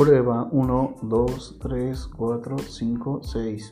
Prueba 1, 2, 3, 4, 5, 6.